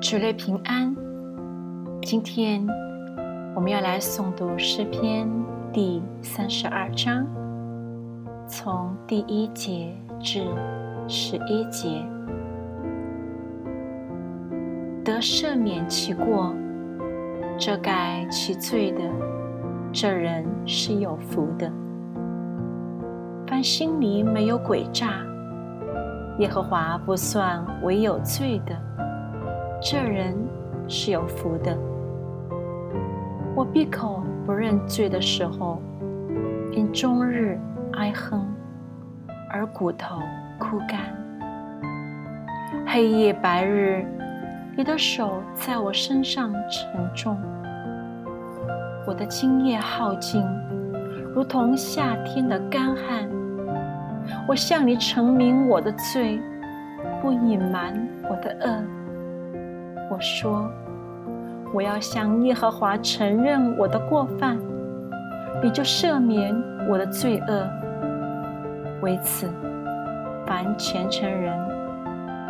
主内平安。今天我们要来诵读诗篇第三十二章，从第一节至十一节。得赦免其过、遮盖其罪的，这人是有福的。凡心里没有诡诈，耶和华不算为有罪的。这人是有福的。我闭口不认罪的时候，因终日哀哼，而骨头枯干。黑夜白日，你的手在我身上沉重，我的精液耗尽，如同夏天的干旱。我向你陈明我的罪，不隐瞒我的恶。我说：“我要向耶和华承认我的过犯，你就赦免我的罪恶。为此，凡虔诚人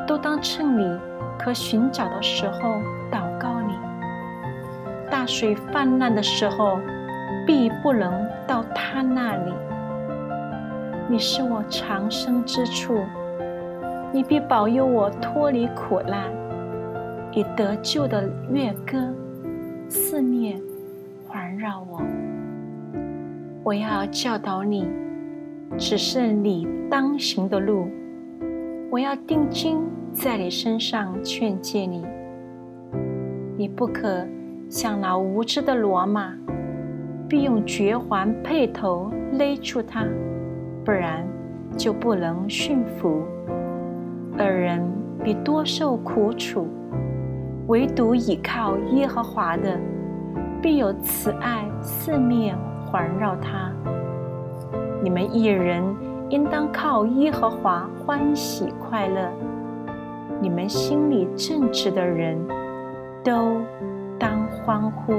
都当趁你可寻找的时候祷告你。大水泛滥的时候，必不能到他那里。你是我长生之处，你必保佑我脱离苦难。”以得救的乐歌四面环绕我，我要教导你，只是你当行的路。我要定睛在你身上劝诫你，你不可像那无知的骡马，必用绝环配头勒住它，不然就不能驯服。二人必多受苦楚。唯独倚靠耶和华的，必有慈爱四面环绕他。你们一人应当靠耶和华欢喜快乐。你们心里正直的人都当欢呼。